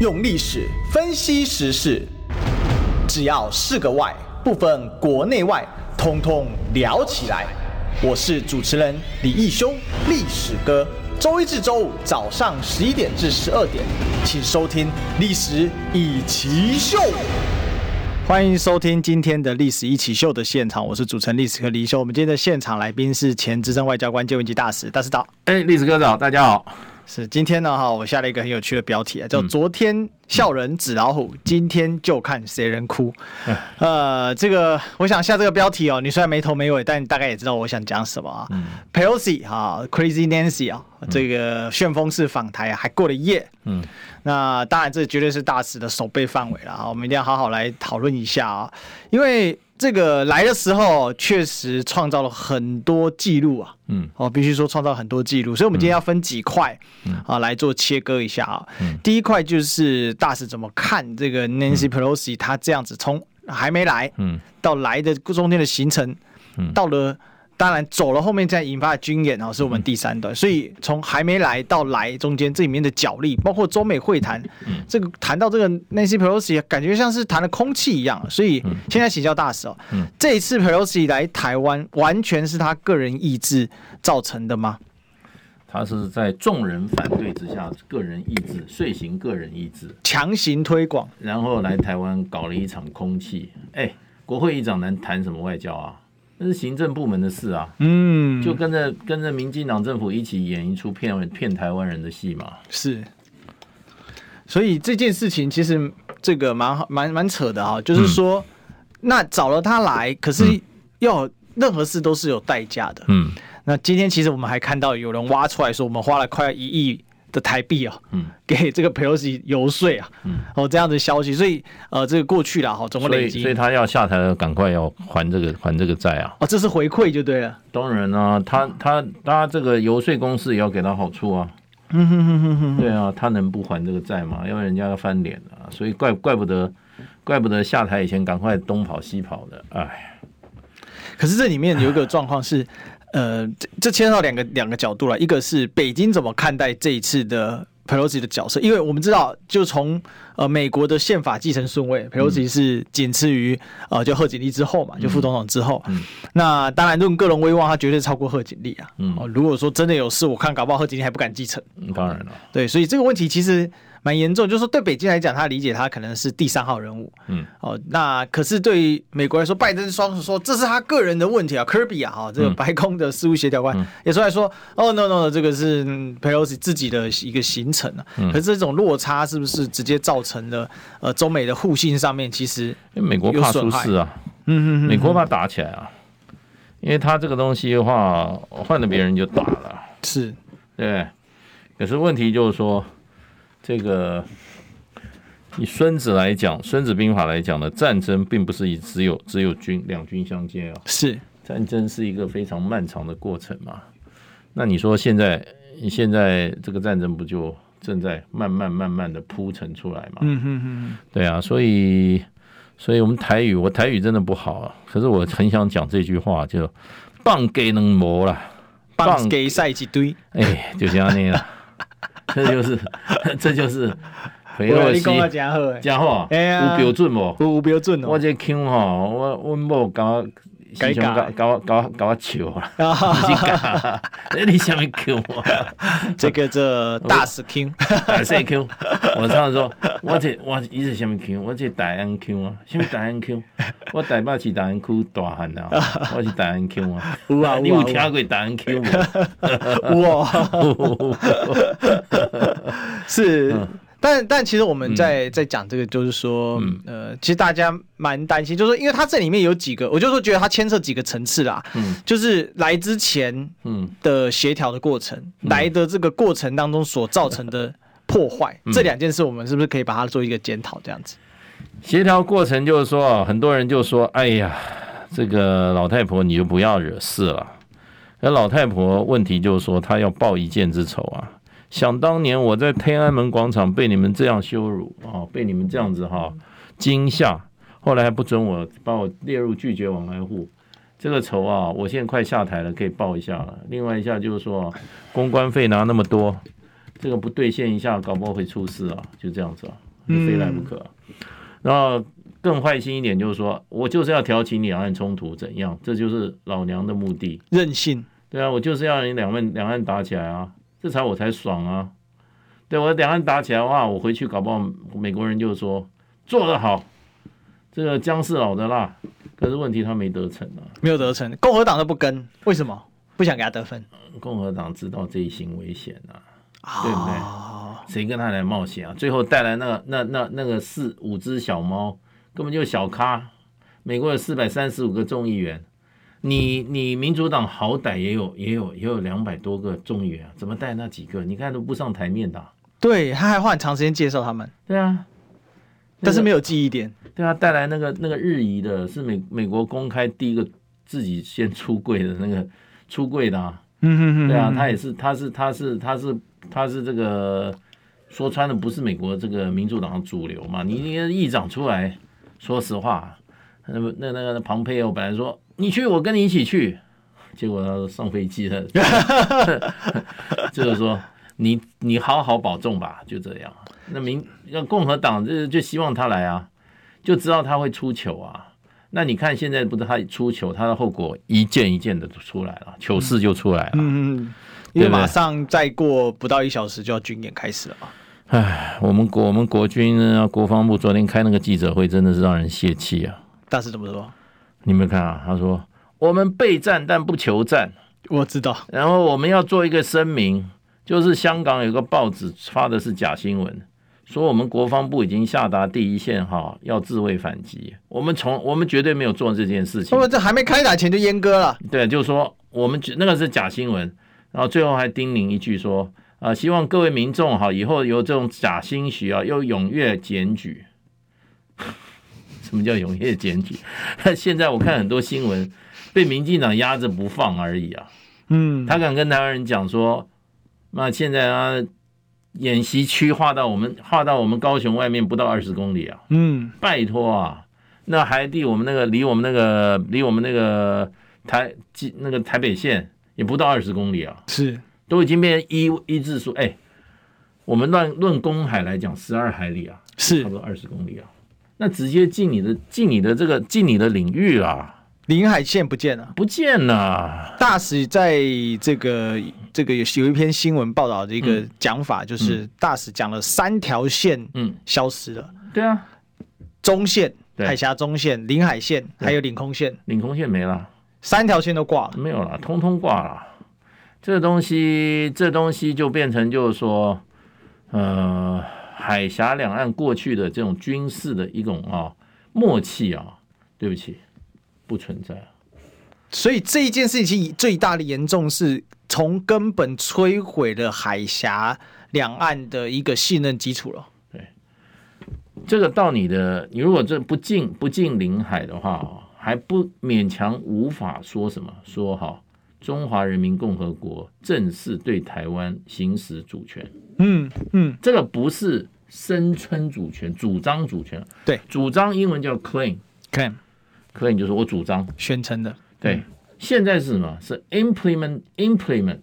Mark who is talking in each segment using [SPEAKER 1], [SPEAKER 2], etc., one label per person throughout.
[SPEAKER 1] 用历史分析时事，只要是个“外”，不分国内外，通通聊起来。我是主持人李义修，历史哥。周一至周五早上十一点至十二点，请收听《历史一奇秀》。欢迎收听今天的《历史一起秀》的现场，我是主持人历史哥李修。我们今天的现场来宾是前资深外交官、介文及大使大师早。
[SPEAKER 2] 哎，历史哥早，大家好。
[SPEAKER 1] 是今天呢哈，我下了一个很有趣的标题啊，叫“昨天笑人纸老虎，今天就看谁人哭”。呃，这个我想下这个标题哦，你虽然没头没尾，但你大概也知道我想讲什么啊。Pelosi 哈，Crazy Nancy 啊，这个旋风式访台还过了一夜。嗯，那当然这绝对是大使的守备范围了啊，我们一定要好好来讨论一下啊，因为。这个来的时候确实创造了很多记录啊，嗯，哦，必须说创造很多记录，所以我们今天要分几块，嗯，啊来做切割一下啊。嗯，第一块就是大使怎么看这个 Nancy Pelosi，他这样子从还没来，嗯，到来的中间的行程，嗯，到了。当然走了，后面再引发的军演然后，是我们第三段。所以从还没来到来中间，这里面的角力，包括中美会谈，这个谈到这个 Nancy Pelosi，感觉像是谈了空气一样。所以现在请教大使哦，这一次 Pelosi 来台湾，完全是他个人意志造成的吗？
[SPEAKER 2] 他是在众人反对之下，个人意志，遂行个人意志，
[SPEAKER 1] 强行推广，
[SPEAKER 2] 然后来台湾搞了一场空气。哎，国会议长能谈什么外交啊？那是行政部门的事啊，嗯，就跟着跟着民进党政府一起演一出骗骗台湾人的戏嘛。
[SPEAKER 1] 是，所以这件事情其实这个蛮好蛮蛮扯的啊，就是说，嗯、那找了他来，可是要任何事都是有代价的，嗯。那今天其实我们还看到有人挖出来说，我们花了快一亿。的台币啊，嗯，给这个佩洛西游说啊，嗯，哦，这样的消息，所以呃，这个过去了哈，总共累积，
[SPEAKER 2] 所以他要下台了，赶快要还这个还这个债啊，
[SPEAKER 1] 哦，这是回馈就对了，
[SPEAKER 2] 当然啊，他他他这个游说公司也要给他好处啊，嗯哼哼哼哼，对啊，他能不还这个债吗？因为人家要翻脸啊，所以怪怪不得怪不得下台以前赶快东跑西跑的，哎，
[SPEAKER 1] 可是这里面有一个状况是。呃，这这牵涉到两个两个角度了，一个是北京怎么看待这一次的 Pelosi 的角色，因为我们知道，就从呃美国的宪法继承顺位，Pelosi 是仅次于呃就贺锦丽之后嘛，就副总统之后，那当然论个人威望，他绝对超过贺锦丽啊。嗯、呃，如果说真的有事，我看搞不好贺锦丽还不敢继承。
[SPEAKER 2] 嗯，当然了。
[SPEAKER 1] 对，所以这个问题其实。蛮严重，就是说对北京来讲，他理解他可能是第三号人物。嗯，哦，那可是对于美国来说，拜登双手说这是他个人的问题啊，Kirby 啊，哈，这个白宫的事务协调官也出来说，哦，no no，这个是 Pelosi 自己的一个行程啊。可是这种落差是不是直接造成了呃中美的互信上面其实
[SPEAKER 2] 因为美国怕出事啊，嗯嗯，美国怕打起来啊，因为他这个东西的话，换了别人就打了，
[SPEAKER 1] 是，
[SPEAKER 2] 对，可是问题就是说。这个以孙子来讲，《孙子兵法》来讲呢战争，并不是以只有只有军两军相接啊，
[SPEAKER 1] 是
[SPEAKER 2] 战争是一个非常漫长的过程嘛。那你说现在现在这个战争不就正在慢慢慢慢的铺陈出来嘛？嗯嗯嗯，对啊，所以所以我们台语，我台语真的不好啊，可是我很想讲这句话，就棒给能磨了，
[SPEAKER 1] 棒给赛一堆，
[SPEAKER 2] 哎，就这样那样。这就是，这就是肥洛西真好，有标准无？
[SPEAKER 1] 有标准哦。
[SPEAKER 2] 我这腔吼，我我某搞搞搞搞搞我笑啊！你什么腔？
[SPEAKER 1] 这个这大师 Q，，
[SPEAKER 2] 大师 Q，。我常常说，我这我一直什么 Q，？我这大安 Q 啊，什么大安 Q？？我台北是大安区大汉啊，我是大安 Q 啊。有啊，你有听过大安腔无？
[SPEAKER 1] 哇！是，但但其实我们在在讲这个，就是说，呃，其实大家蛮担心，就是说，因为它这里面有几个，我就说觉得它牵涉几个层次啦，嗯，就是来之前，嗯。的协调的过程，来的这个过程当中所造成的破坏，这两件事，我们是不是可以把它做一个检讨？这样子，
[SPEAKER 2] 协调过程就是说，很多人就说，哎呀，这个老太婆你就不要惹事了，那老太婆问题就是说，她要报一箭之仇啊。想当年我在天安门广场被你们这样羞辱啊，被你们这样子哈惊吓，后来还不准我把我列入拒绝往来户，这个仇啊，我现在快下台了，可以报一下了。另外一下就是说，公关费拿那么多，这个不兑现一下，搞不好会出事啊，就这样子啊，就非来不可、然后更坏心一点，就是说我就是要挑起两岸冲突，怎样？这就是老娘的目的，
[SPEAKER 1] 任性。
[SPEAKER 2] 对啊，我就是要你两岸两岸打起来啊，这才我才爽啊。对我两岸打起来的话，我回去搞不好美国人就说做得好，这个姜是老的辣。可是问题他没得逞啊，
[SPEAKER 1] 没有得逞，共和党都不跟，为什么？不想给他得分。
[SPEAKER 2] 共和党知道这一行危险啊，哦、对不对？谁跟他来冒险啊？最后带来那个那那那个四五只小猫，根本就是小咖。美国有四百三十五个众议员，你你民主党好歹也有也有也有两百多个众议员啊，怎么带那几个？你看都不上台面的、啊。对，
[SPEAKER 1] 他还花很长时间介绍他们。
[SPEAKER 2] 对啊，
[SPEAKER 1] 但是没有记忆点。
[SPEAKER 2] 对啊，带来那个那个日裔的是美美国公开第一个自己先出柜的那个出柜的啊。嗯哼哼，对啊，他也是，他是，他是，他是，他是这个说穿了不是美国这个民主党的主流嘛？你那个议长出来，说实话，那么那那个庞佩奥本来说你去，我跟你一起去，结果他上飞机了，就是说你你好好保重吧，就这样。那民让共和党就就希望他来啊，就知道他会出糗啊。那你看，现在不是他出糗，他的后果一件一件的出来了，糗事就出来了。
[SPEAKER 1] 嗯嗯，因为马上再过不到一小时就要军演开始了嘛。
[SPEAKER 2] 唉，我们国我们国军呢，国防部昨天开那个记者会，真的是让人泄气啊。
[SPEAKER 1] 大使怎么说？
[SPEAKER 2] 你们看啊，他说我们备战但不求战。
[SPEAKER 1] 我知道。
[SPEAKER 2] 然后我们要做一个声明，就是香港有个报纸发的是假新闻。说我们国防部已经下达第一线哈，要自卫反击。我们从我们绝对没有做这件事情。
[SPEAKER 1] 这还没开打前就阉割了。
[SPEAKER 2] 对，就是说我们那个是假新闻。然后最后还叮咛一句说啊，希望各位民众哈，以后有这种假兴许啊，要踊跃检举。什么叫踊跃检举？现在我看很多新闻被民进党压着不放而已啊。嗯，他敢跟台湾人讲说，那现在啊。演习区划到我们划到我们高雄外面不到二十公里啊！嗯，拜托啊，那海地我们那个离我们那个离我们那个台那个台北县也不到二十公里啊！
[SPEAKER 1] 是，
[SPEAKER 2] 都已经变成一一字数哎，我们论论公海来讲，十二海里啊，
[SPEAKER 1] 是
[SPEAKER 2] 差不多二十公里啊，那直接进你的进你的这个进你的领域啊。
[SPEAKER 1] 领海线不见了，
[SPEAKER 2] 不见了。
[SPEAKER 1] 大使在这个这个有有一篇新闻报道的一个讲法，就是大使讲了三条线，嗯，消失了。
[SPEAKER 2] 对啊，
[SPEAKER 1] 中线、海峡中线、领海线还有领空线，
[SPEAKER 2] 领空线没了，
[SPEAKER 1] 三条线都挂了，
[SPEAKER 2] 没有了，通通挂了。这东西，这东西就变成就是说，呃，海峡两岸过去的这种军事的一种啊默契啊，对不起。不存在，
[SPEAKER 1] 所以这一件事情最大的严重是从根本摧毁了海峡两岸的一个信任基础了。
[SPEAKER 2] 对，这个到你的，你如果这不进不进领海的话，还不勉强无法说什么说哈，中华人民共和国正式对台湾行使主权。嗯嗯，这个不是声称主权，主张主权。
[SPEAKER 1] 对，
[SPEAKER 2] 主张英文叫 claim，claim，claim，就是我主张
[SPEAKER 1] 宣称的。
[SPEAKER 2] 对，现在是什么？是 implement，implement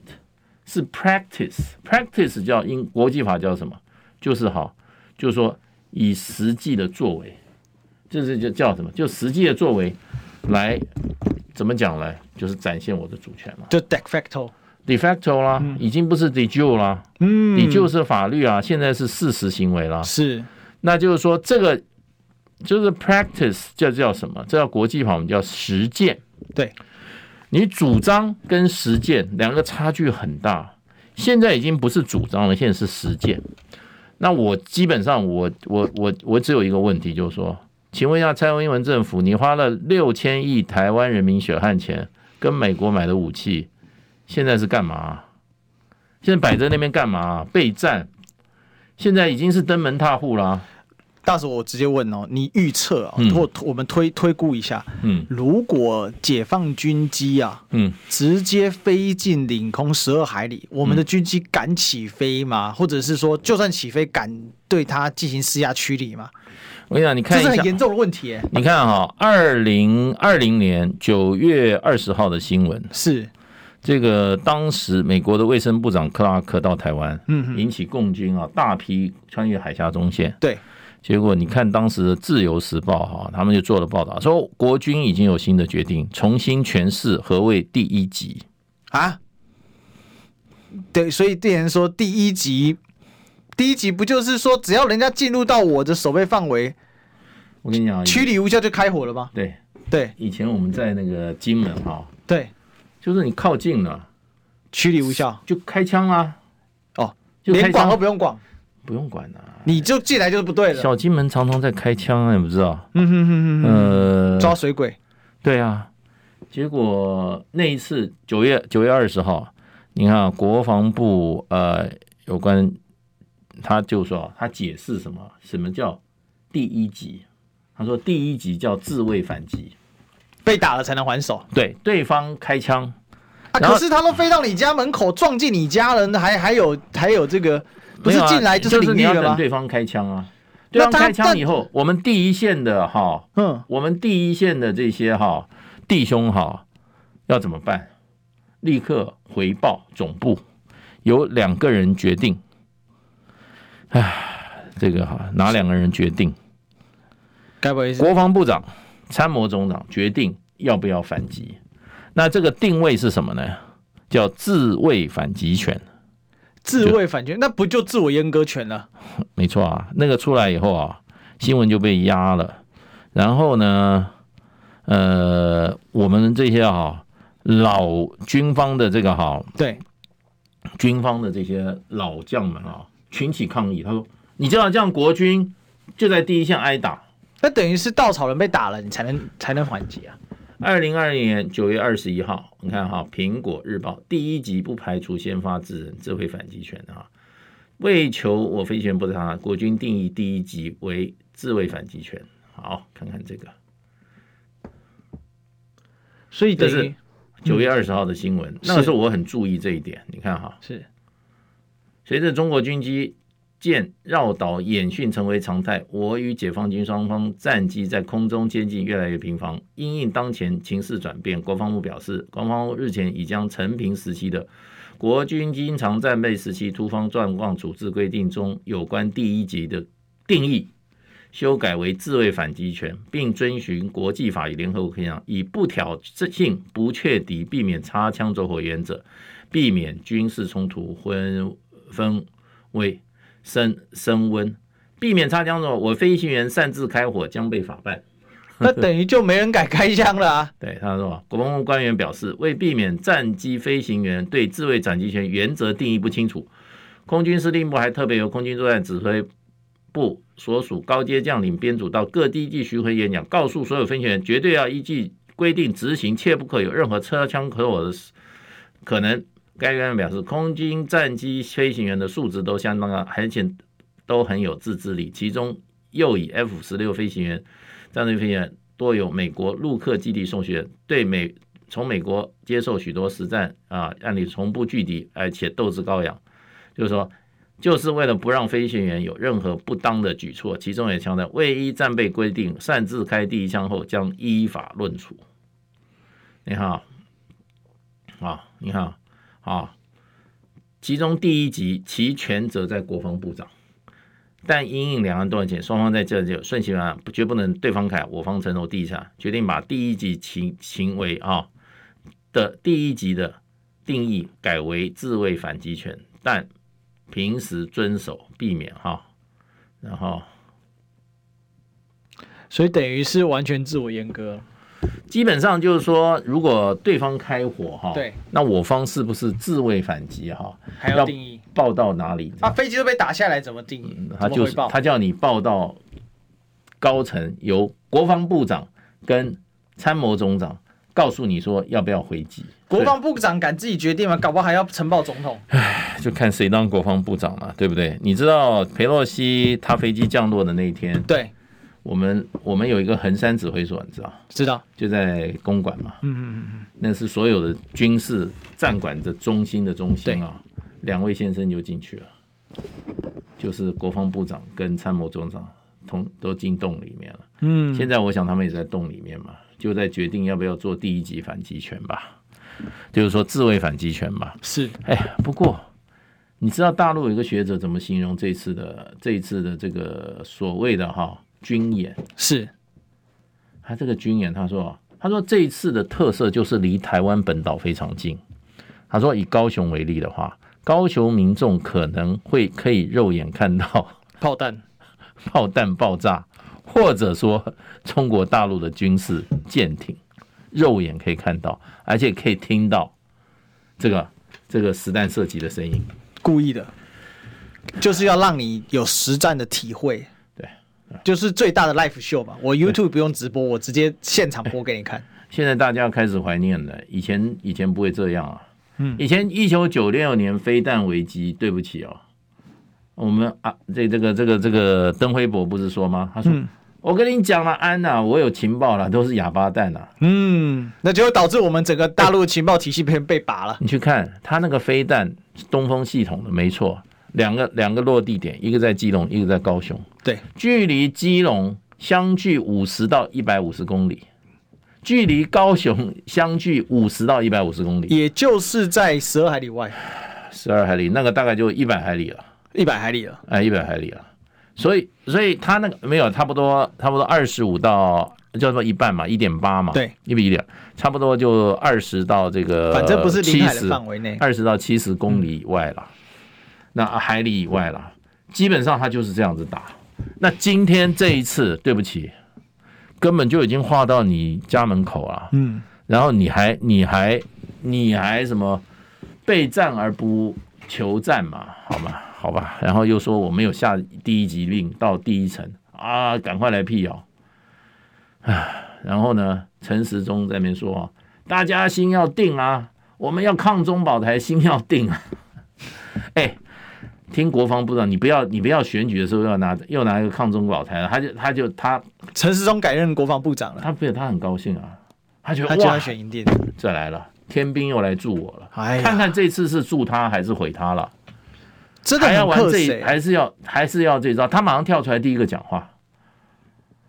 [SPEAKER 2] 是 practice，practice 叫英国际法叫什么？就是好，就是说以实际的作为，这是就叫什么？就实际的作为来怎么讲呢？就是展现我的主权嘛。
[SPEAKER 1] 就 de facto，de
[SPEAKER 2] facto 啦，已经不是 de jure 啦，嗯，de jure 是法律啊，现在是事实行为啦。
[SPEAKER 1] 是，
[SPEAKER 2] 那就是说这个。就是 practice 叫叫什么？这叫国际法，我们叫实践。
[SPEAKER 1] 对，
[SPEAKER 2] 你主张跟实践两个差距很大。现在已经不是主张了，现在是实践。那我基本上我，我我我我只有一个问题，就是说，请问一下蔡英文政府，你花了六千亿台湾人民血汗钱跟美国买的武器，现在是干嘛？现在摆在那边干嘛？备战？现在已经是登门踏户了啊。
[SPEAKER 1] 大使，我直接问哦，你预测啊，或我们推推估一下，嗯，如果解放军机啊，嗯，直接飞进领空十二海里，我们的军机敢起飞吗？或者是说，就算起飞，敢对它进行施压驱离吗？
[SPEAKER 2] 我跟你讲，你看一下，
[SPEAKER 1] 这是很严重的问题。
[SPEAKER 2] 你看哈，二零二零年九月二十号的新闻
[SPEAKER 1] 是
[SPEAKER 2] 这个当时美国的卫生部长克拉克到台湾，
[SPEAKER 1] 嗯，
[SPEAKER 2] 引起共军啊大批穿越海峡中线。
[SPEAKER 1] 对，
[SPEAKER 2] 结果你看当时的《自由时报》哈，他们就做了报道，说国军已经有新的决定，重新诠释何谓第一级
[SPEAKER 1] 啊。对，所以店员说第一级，第一级不就是说只要人家进入到我的守备范围，
[SPEAKER 2] 我跟你讲，
[SPEAKER 1] 驱离无效就开火了吗？
[SPEAKER 2] 对
[SPEAKER 1] 对，
[SPEAKER 2] 以前我们在那个金门哈，
[SPEAKER 1] 对。
[SPEAKER 2] 就是你靠近了，
[SPEAKER 1] 驱离无效
[SPEAKER 2] 就开枪啊！
[SPEAKER 1] 哦，
[SPEAKER 2] 就
[SPEAKER 1] 连管都不用管，
[SPEAKER 2] 不用管啊，
[SPEAKER 1] 你就进来就是不对了。
[SPEAKER 2] 小金门常常在开枪啊，你不知道？
[SPEAKER 1] 嗯哼哼哼，
[SPEAKER 2] 呃，
[SPEAKER 1] 抓水鬼。
[SPEAKER 2] 对啊，结果那一次九月九月二十号，你看啊，国防部呃有关，他就说他解释什么？什么叫第一级？他说第一级叫自卫反击。
[SPEAKER 1] 被打了才能还手，
[SPEAKER 2] 对，对方开枪
[SPEAKER 1] 啊，可是他都飞到你家门口撞进你家人，还还有还有这个，不是进来就是领域了吗？
[SPEAKER 2] 等对方开枪啊，对方开枪以后，我们第一线的哈，嗯，我们第一线的这些哈弟兄哈要怎么办？立刻回报总部，由两个人决定。哎，这个哈哪两个人决定？
[SPEAKER 1] 该不会是
[SPEAKER 2] 国防部长？参谋总长决定要不要反击，那这个定位是什么呢？叫自卫反击权。
[SPEAKER 1] 自卫反击权，那不就自我阉割权了？
[SPEAKER 2] 没错啊，那个出来以后啊，新闻就被压了。然后呢，呃，我们这些哈老军方的这个哈，
[SPEAKER 1] 对，
[SPEAKER 2] 军方的这些老将们啊，群起抗议。他说：“你知道这样国军就在第一线挨打。”
[SPEAKER 1] 那等于是稻草人被打了，你才能才能反击啊！
[SPEAKER 2] 二零二零年九月二十一号，你看哈，《苹果日报》第一集不排除先发制人，自卫反击权啊！为求我飞行员不差，国军定义第一集为自卫反击权。好，看看这个，
[SPEAKER 1] 所以这
[SPEAKER 2] 是九月二十号的新闻。那个时候我很注意这一点，你看哈，
[SPEAKER 1] 是
[SPEAKER 2] 随着中国军机。舰绕岛演训成为常态，我与解放军双方战机在空中接近越来越频繁。因应当前情势转变，国防部表示，国防部日前已将陈平时期的《国军经常战备时期突发状况处置规定》中有关第一级的定义修改为自卫反击权，并遵循国际法与联合国宪章，以不挑衅、不确敌、避免擦枪走火原则，避免军事冲突分分为。升升温，避免擦枪走火。我飞行员擅自开火将被法办，
[SPEAKER 1] 那等于就没人敢开枪了啊！
[SPEAKER 2] 对，他说，国防部官员表示，为避免战机飞行员对自卫反击权原则定义不清楚，空军司令部还特别由空军作战指挥部所属高阶将领编组到各地地巡回演讲，告诉所有飞行员绝对要依据规定执行，切不可有任何车枪可火的可能。该官员表示，空军战机飞行员的素质都相当高，而且都很有自制力。其中又以 F 十六飞行员、战斗飞行员多由美国陆克基地送学，对美从美国接受许多实战啊案例，从不惧敌，而且斗志高扬。就是说，就是为了不让飞行员有任何不当的举措。其中也强调，未依战备规定擅自开第一枪后，将依法论处。你好，啊，你好。啊，其中第一级其权责在国防部长，但因应两岸断线，双方在这就顺其自然，绝不能对方开，我方承受地下，决定把第一级行行为啊的第一级的定义改为自卫反击权，但平时遵守，避免哈，然后，
[SPEAKER 1] 所以等于是完全自我阉割。
[SPEAKER 2] 基本上就是说，如果对方开火哈，
[SPEAKER 1] 对，
[SPEAKER 2] 那我方是不是自卫反击哈？
[SPEAKER 1] 还要定义
[SPEAKER 2] 报到哪里？
[SPEAKER 1] 啊，飞机都被打下来，怎么定义？嗯、
[SPEAKER 2] 他就是他叫你报到高层，由国防部长跟参谋总长告诉你说要不要回击。
[SPEAKER 1] 国防部长敢自己决定吗？搞不好还要呈报总统。
[SPEAKER 2] 唉，就看谁当国防部长了，对不对？你知道裴洛西他飞机降落的那一天，
[SPEAKER 1] 对。
[SPEAKER 2] 我们我们有一个横山指挥所，你知道？
[SPEAKER 1] 知道，
[SPEAKER 2] 就在公馆嘛。
[SPEAKER 1] 嗯嗯嗯，
[SPEAKER 2] 那是所有的军事战管的中心的中心啊。两位先生就进去了，就是国防部长跟参谋总长同都进洞里面了。嗯，现在我想他们也在洞里面嘛，就在决定要不要做第一级反击权吧。就是说自卫反击权吧。
[SPEAKER 1] 是，
[SPEAKER 2] 哎，不过你知道大陆有一个学者怎么形容这次的这一次的这个所谓的哈军演？
[SPEAKER 1] 是，
[SPEAKER 2] 他这个军演，他说，他说这一次的特色就是离台湾本岛非常近。他说以高雄为例的话，高雄民众可能会可以肉眼看到
[SPEAKER 1] 炮弹、
[SPEAKER 2] 炮弹爆炸。或者说中国大陆的军事舰艇，肉眼可以看到，而且可以听到这个这个实弹射击的声音，
[SPEAKER 1] 故意的，就是要让你有实战的体会。
[SPEAKER 2] 对，
[SPEAKER 1] 就是最大的 live show 吧。我 YouTube 不用直播，我直接现场播给你看。
[SPEAKER 2] 现在大家开始怀念了，以前以前不会这样啊。嗯，以前一九九六年飞弹危机，对不起哦，我们啊，这这个这个这个登辉博不是说吗？他说。嗯我跟你讲了，安娜、啊，我有情报了，都是哑巴蛋呐、啊。
[SPEAKER 1] 嗯，那就会导致我们整个大陆情报体系被被拔了。
[SPEAKER 2] 你去看他那个飞弹，东风系统的没错，两个两个落地点，一个在基隆，一个在高雄。
[SPEAKER 1] 对，
[SPEAKER 2] 距离基隆相距五十到一百五十公里，距离高雄相距五十到一百五十公里，
[SPEAKER 1] 也就是在十二海里外。
[SPEAKER 2] 十二海里，那个大概就一百海里了，
[SPEAKER 1] 一百海里了，
[SPEAKER 2] 哎，一百海里了。所以，所以他那个没有差不多，差不多二十五到叫做一半嘛，一点八嘛，
[SPEAKER 1] 对，
[SPEAKER 2] 一比一点，差不多就二十到这个，
[SPEAKER 1] 反正不是临海的范围内，
[SPEAKER 2] 二十到七十公里以外了，那海里以外了，基本上他就是这样子打。那今天这一次，对不起，根本就已经划到你家门口了，嗯，然后你还你还你还什么备战而不求战嘛，好吗？好吧，然后又说我没有下第一级令到第一层啊，赶快来辟谣。唉，然后呢，陈时中在那边说，大家心要定啊，我们要抗中保台，心要定啊。哎，听国防部长，你不要你不要选举的时候要拿又拿一个抗中保台，他就他就他
[SPEAKER 1] 陈时中改任国防部长了，
[SPEAKER 2] 他不他很高兴啊，他觉得
[SPEAKER 1] 他就要选营电，
[SPEAKER 2] 再来了，天兵又来助我了，哎，看看这次是助他还是毁他了。
[SPEAKER 1] 真的
[SPEAKER 2] 还要玩这，还是要还是要这招？他马上跳出来第一个讲话，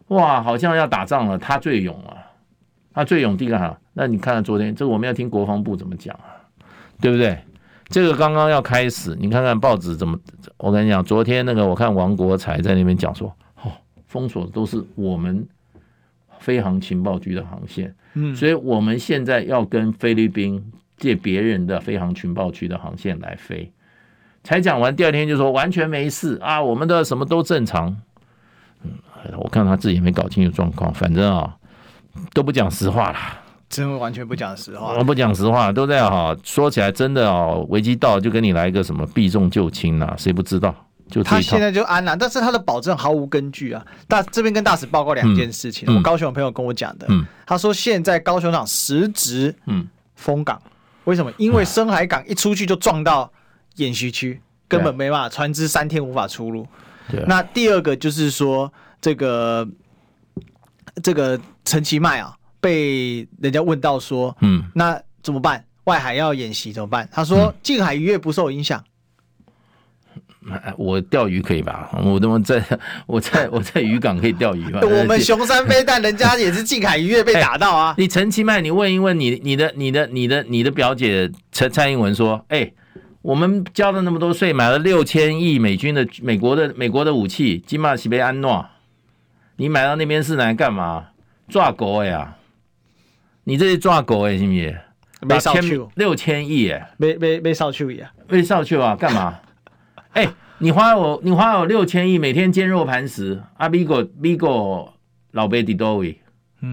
[SPEAKER 2] 哇，好像要打仗了，他最勇啊，他最勇第一个哈。那你看看昨天这个，我们要听国防部怎么讲啊，对不对？这个刚刚要开始，你看看报纸怎么？我跟你讲，昨天那个我看王国才在那边讲说，哦，封锁都是我们飞航情报局的航线，嗯，所以我们现在要跟菲律宾借别人的飞航情报局的航线来飞。才讲完，第二天就说完全没事啊，我们的什么都正常。嗯，我看他自己也没搞清楚状况，反正啊都不讲实话了，
[SPEAKER 1] 真的完全不讲实话。
[SPEAKER 2] 我不讲实话，都在哈说起来真的哦，危机到就跟你来一个什么避重就轻呐，谁不知道？就
[SPEAKER 1] 他现在就安了，但是他的保证毫无根据啊。大这边跟大使报告两件事情，嗯、我高雄的朋友跟我讲的，嗯、他说现在高雄港实质嗯封港，为什么？因为深海港一出去就撞到。演习区根本没办法，船只三天无法出入。对，那第二个就是说，这个这个陈其迈啊，被人家问到说，嗯，那怎么办？外海要演习怎么办？他说，近海渔业不受影响。
[SPEAKER 2] 我钓鱼可以吧？我怎么在我在 我在渔港可以钓鱼吧？
[SPEAKER 1] 我们熊山飞弹，人家也是近海渔业被打到啊。
[SPEAKER 2] 你陈其迈，你问一问你你的你的你的你的表姐陈蔡英文说，哎。我们交了那么多税，买了六千亿美军的美国的美国的武器，金马西贝安诺，你买到那边是来干嘛？抓狗呀！你这是抓狗哎，是不是？没少去六千亿哎，
[SPEAKER 1] 没没没少去啊？
[SPEAKER 2] 没少去啊？干嘛？哎、欸，你花我你花我六千亿，每天坚若磐石。啊，美国美国老爸在多位？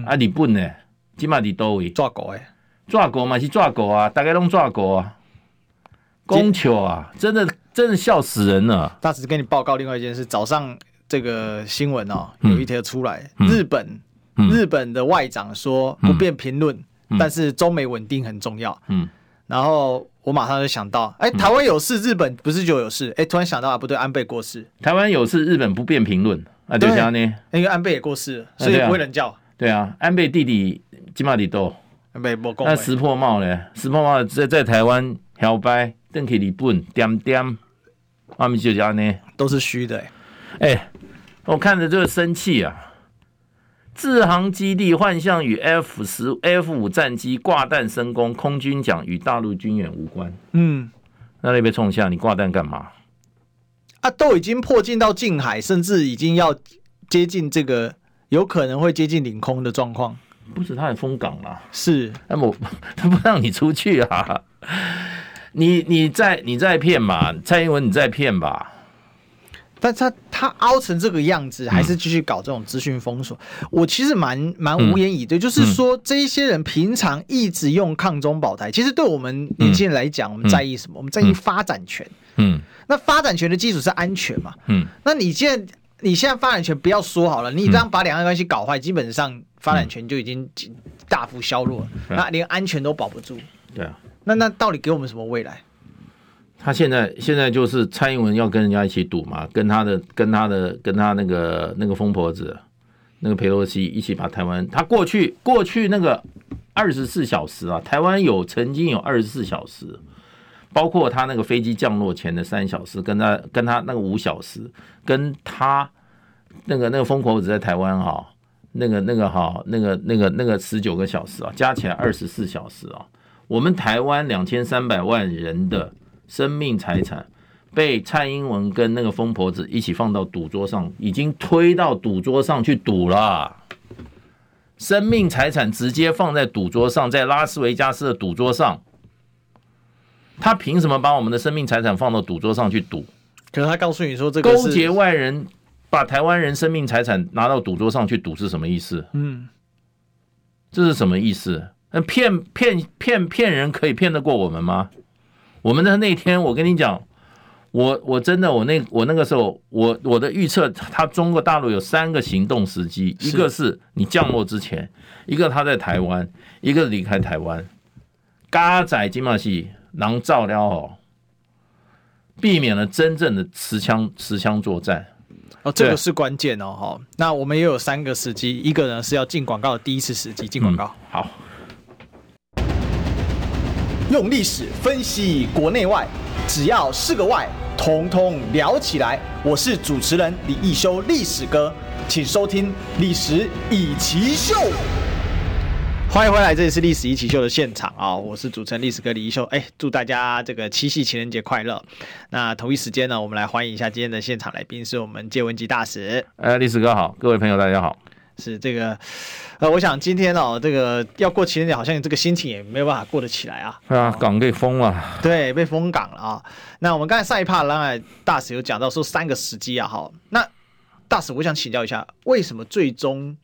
[SPEAKER 2] 啊，日本呢？金马在多位？
[SPEAKER 1] 抓狗哎，
[SPEAKER 2] 抓狗嘛是抓狗啊，大家拢抓狗啊。供求啊，真的真的笑死人了。
[SPEAKER 1] 大使跟你报告另外一件事，早上这个新闻哦，有一条出来，嗯、日本、嗯、日本的外长说不便评论，嗯、但是中美稳定很重要。嗯，然后我马上就想到，哎，台湾有事，日本不是就有事？哎，突然想到啊，不对，安倍过世，
[SPEAKER 2] 台湾有事，日本不便评论啊，对这样呢？
[SPEAKER 1] 因为安倍也过世了，所以不会人叫。
[SPEAKER 2] 对啊，安倍弟弟金马里多，
[SPEAKER 1] 安倍不。
[SPEAKER 2] 那石破茂呢？石破茂在在台湾摇摆。邓克里本点点，外面就这样呢，
[SPEAKER 1] 都是虚的哎。
[SPEAKER 2] 我看着就生气啊！志航基地幻象与 F 十 F 五战机挂弹升空，空军讲与大陆军演无关。
[SPEAKER 1] 嗯，
[SPEAKER 2] 那那边冲下，你挂弹干嘛？
[SPEAKER 1] 啊，都已经迫近到近海，甚至已经要接近这个有可能会接近领空的状况。
[SPEAKER 2] 不是，他很封港了。
[SPEAKER 1] 是，
[SPEAKER 2] 那么 他不让你出去啊？你你在你在骗嘛？蔡英文你在骗吧？
[SPEAKER 1] 但他他凹成这个样子，还是继续搞这种资讯封锁。嗯、我其实蛮蛮无言以对，嗯、就是说这一些人平常一直用抗中保台，其实对我们年轻人来讲，我们在意什么？我们在意发展权。嗯，那发展权的基础是安全嘛？嗯，那你现在你现在发展权不要说好了，你这样把两岸关系搞坏，基本上发展权就已经大幅削弱了，那连安全都保不住。
[SPEAKER 2] 对啊，
[SPEAKER 1] 那那到底给我们什么未来？
[SPEAKER 2] 他现在现在就是蔡英文要跟人家一起赌嘛，跟他的跟他的跟他那个那个疯婆子，那个裴洛西一起把台湾，他过去过去那个二十四小时啊，台湾有曾经有二十四小时，包括他那个飞机降落前的三小时，跟他跟他那个五小时，跟他那个那个疯婆子在台湾哈，那个那个哈那个那个那个十九个小时啊，加起来二十四小时啊，我们台湾两千三百万人的。生命财产被蔡英文跟那个疯婆子一起放到赌桌上，已经推到赌桌上去赌了。生命财产直接放在赌桌上，在拉斯维加斯的赌桌上，他凭什么把我们的生命财产放到赌桌上去赌？
[SPEAKER 1] 可是他告诉你说，这个
[SPEAKER 2] 勾结外人把台湾人生命财产拿到赌桌上去赌是什么意思？嗯，这是什么意思？那骗骗骗骗人可以骗得过我们吗？我们的那天，我跟你讲，我我真的，我那我那个时候，我我的预测，他中国大陆有三个行动时机，一个是你降落之前，一个他在台湾，一个离开台湾。嘎仔金马戏能照料哦，避免了真正的持枪持枪作战。
[SPEAKER 1] 哦，这个是关键哦，哈。那我们也有三个时机，一个呢是要进广告的第一次时机，进广告。
[SPEAKER 2] 嗯，好。
[SPEAKER 1] 用历史分析国内外，只要是个“外”，统统聊起来。我是主持人李一修，历史哥，请收听《历史以奇秀》。欢迎回来，这里是《历史一起秀》的现场啊！我是主持人历史哥李一修。哎，祝大家这个七夕情人节快乐！那同一时间呢，我们来欢迎一下今天的现场来宾，是我们借文吉大使。
[SPEAKER 2] 哎，历史哥好，各位朋友大家好。
[SPEAKER 1] 是这个，呃，我想今天哦，这个要过情人节，好像这个心情也没有办法过得起来啊。
[SPEAKER 2] 对啊，港被封了。
[SPEAKER 1] 对，被封港了啊。那我们刚才上一趴，刚才大使有讲到说三个时机啊，哈。那大使，我想请教一下，为什么最终，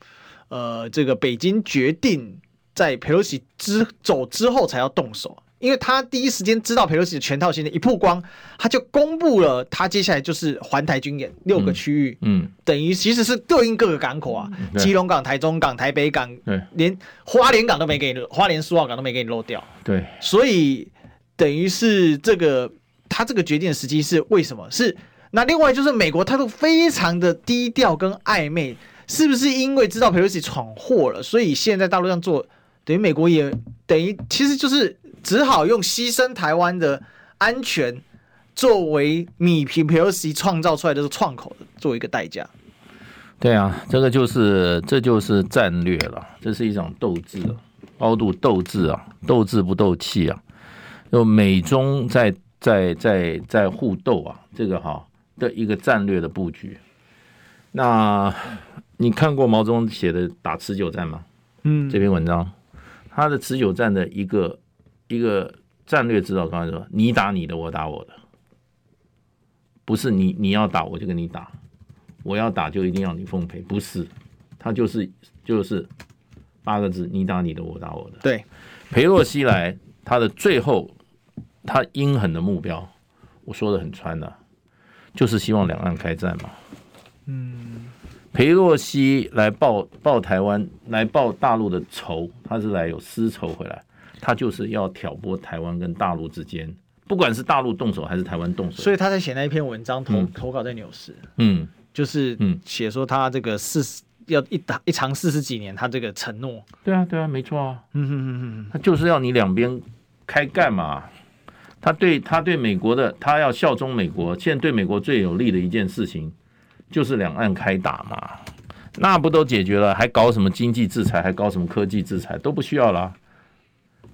[SPEAKER 1] 呃，这个北京决定在佩洛西之走之后才要动手？因为他第一时间知道佩洛西的全套行程一曝光，他就公布了他接下来就是环台军演六个区域，嗯，嗯等于其实是对应各个港口啊，嗯、基隆港、台中港、台北港，对，连花莲港都没给你，花莲苏澳港都没给你漏掉，
[SPEAKER 2] 对，
[SPEAKER 1] 所以等于是这个他这个决定的时机是为什么？是那另外就是美国态度非常的低调跟暧昧，是不是因为知道佩洛西闯祸了，所以现在大陆上做，等于美国也等于其实就是。只好用牺牲台湾的安全作为米平裴洛西创造出来的创口作为一个代价。
[SPEAKER 2] 对啊，这个就是这就是战略了，这是一场斗志，高度斗志啊，斗志不斗气啊。就美中在在在在互斗啊，这个哈的一个战略的布局。那你看过毛泽东写的《打持久战》吗？嗯，这篇文章，他的持久战的一个。一个战略指导，刚才说，你打你的，我打我的，不是你你要打我就跟你打，我要打就一定要你奉陪，不是，他就是就是八个字，你打你的，我打我的。
[SPEAKER 1] 对，
[SPEAKER 2] 裴洛西来，他的最后他阴狠的目标，我说的很穿的，就是希望两岸开战嘛。嗯，裴洛西来报报台湾，来报大陆的仇，他是来有私仇回来。他就是要挑拨台湾跟大陆之间，不管是大陆动手还是台湾动手，
[SPEAKER 1] 所以他在写那一篇文章投、嗯、投稿在《纽时》，嗯，就是嗯写说他这个四十要一打一长四十几年，他这个承诺，
[SPEAKER 2] 对啊对啊，没错啊，嗯哼哼哼，他就是要你两边开干嘛？他对他对美国的，他要效忠美国，现在对美国最有利的一件事情就是两岸开打嘛。那不都解决了？还搞什么经济制裁？还搞什么科技制裁？都不需要了。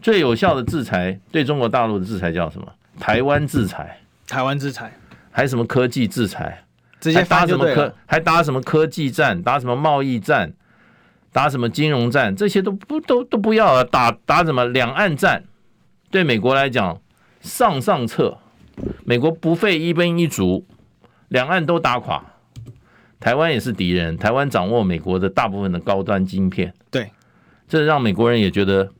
[SPEAKER 2] 最有效的制裁对中国大陆的制裁叫什么？台湾制裁。
[SPEAKER 1] 台湾制裁，
[SPEAKER 2] 还什么科技制裁？
[SPEAKER 1] 直接
[SPEAKER 2] 打什么科？还打什么科技战？打什么贸易战？打什么金融战？这些都不都都不要了。打打什么两岸战？对美国来讲，上上策。美国不费一兵一卒，两岸都打垮。台湾也是敌人，台湾掌握美国的大部分的高端晶片。
[SPEAKER 1] 对，
[SPEAKER 2] 这让美国人也觉得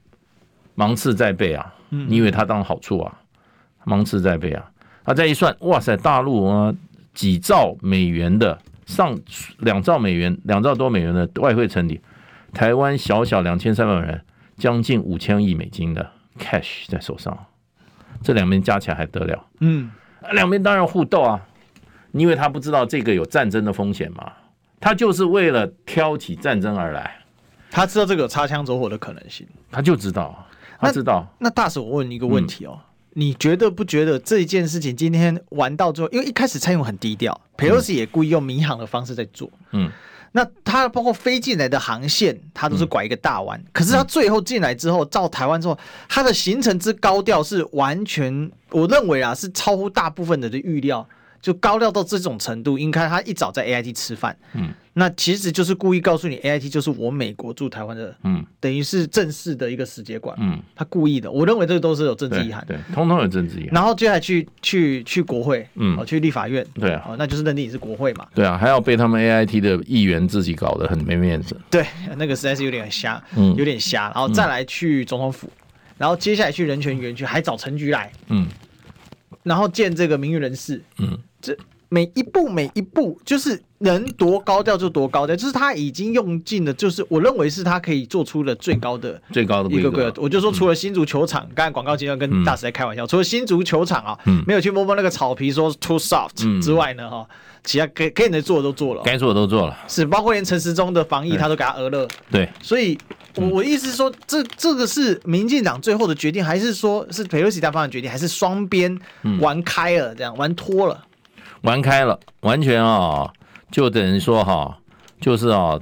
[SPEAKER 2] 芒刺在背啊。你以为他当好处啊？芒刺在背啊。他再一算，哇塞，大陆啊，几兆美元的上两兆美元，两兆多美元的外汇存底，台湾小小两千三百万人，将近五千亿美金的 cash 在手上，这两边加起来还得了？嗯，两边当然互斗啊。你以为他不知道这个有战争的风险吗？他就是为了挑起战争而来，
[SPEAKER 1] 他知道这个有擦枪走火的可能性，
[SPEAKER 2] 他就知道，他知道。
[SPEAKER 1] 那，那大使，我问你一个问题哦。嗯你觉得不觉得这一件事情今天玩到最后，因为一开始蔡英文很低调，裴洛西也故意用民航的方式在做，嗯，那他包括飞进来的航线，他都是拐一个大弯，可是他最后进来之后，到台湾之后，他的行程之高调是完全，我认为啊，是超乎大部分人的预料。就高调到这种程度，应该他一早在 A I T 吃饭，嗯，那其实就是故意告诉你 A I T 就是我美国驻台湾的，嗯，等于是正式的一个使节馆，嗯，他故意的，我认为这个都是有政治意涵，
[SPEAKER 2] 对，通通有政治意涵。
[SPEAKER 1] 然后接下来去去去国会，嗯，去立法院，
[SPEAKER 2] 对啊，
[SPEAKER 1] 那就是认定你是国会嘛，
[SPEAKER 2] 对啊，还要被他们 A I T 的议员自己搞得很没面子，
[SPEAKER 1] 对，那个实在是有点瞎，嗯，有点瞎，然后再来去总统府，然后接下来去人权园区，还找陈局来，嗯，然后见这个名誉人士，嗯，这。每一步每一步，就是能多高调就多高调，就是他已经用尽了，就是我认为是他可以做出的最高的
[SPEAKER 2] 最高的
[SPEAKER 1] 一个规格。我就说，除了新足球场，刚才广告阶段跟大使在开玩笑，除了新足球场啊，没有去摸摸那个草皮说 too soft 之外呢，哈，其他该该能做的都做了，
[SPEAKER 2] 该做的都做了，
[SPEAKER 1] 是包括连陈时中的防疫，他都给他讹了。
[SPEAKER 2] 对，
[SPEAKER 1] 所以我我意思是说，这这个是民进党最后的决定，还是说是佩洛西他方的决定，还是双边玩开了，这样玩脱了？
[SPEAKER 2] 玩开了，完全啊、就等于说哈、就是啊、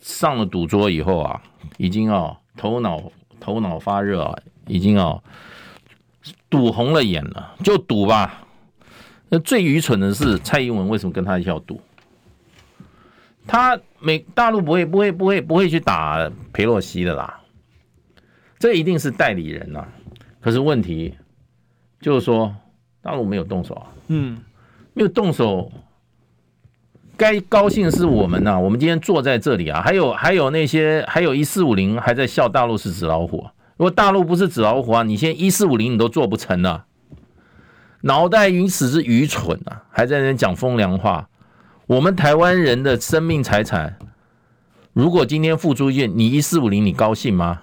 [SPEAKER 2] 上了赌桌以后啊，已经啊、哦，头脑头脑发热啊，已经啊、哦，赌红了眼了，就赌吧。那最愚蠢的是蔡英文为什么跟他一起要赌？他美大陆不会不会不会不会去打裴洛西的啦，这一定是代理人呐、啊。可是问题就是说，大陆没有动手啊，嗯。没有动手，该高兴是我们呐、我们今天坐在这里啊，还有还有那些，还有一四五零还在笑大陆是纸老虎。如果大陆不是纸老虎啊，你现在一四五零你都做不成啊，脑袋因此是愚蠢啊，还在那边讲风凉话。我们台湾人的生命财产，如果今天付诸一件，你一四五零你高兴吗？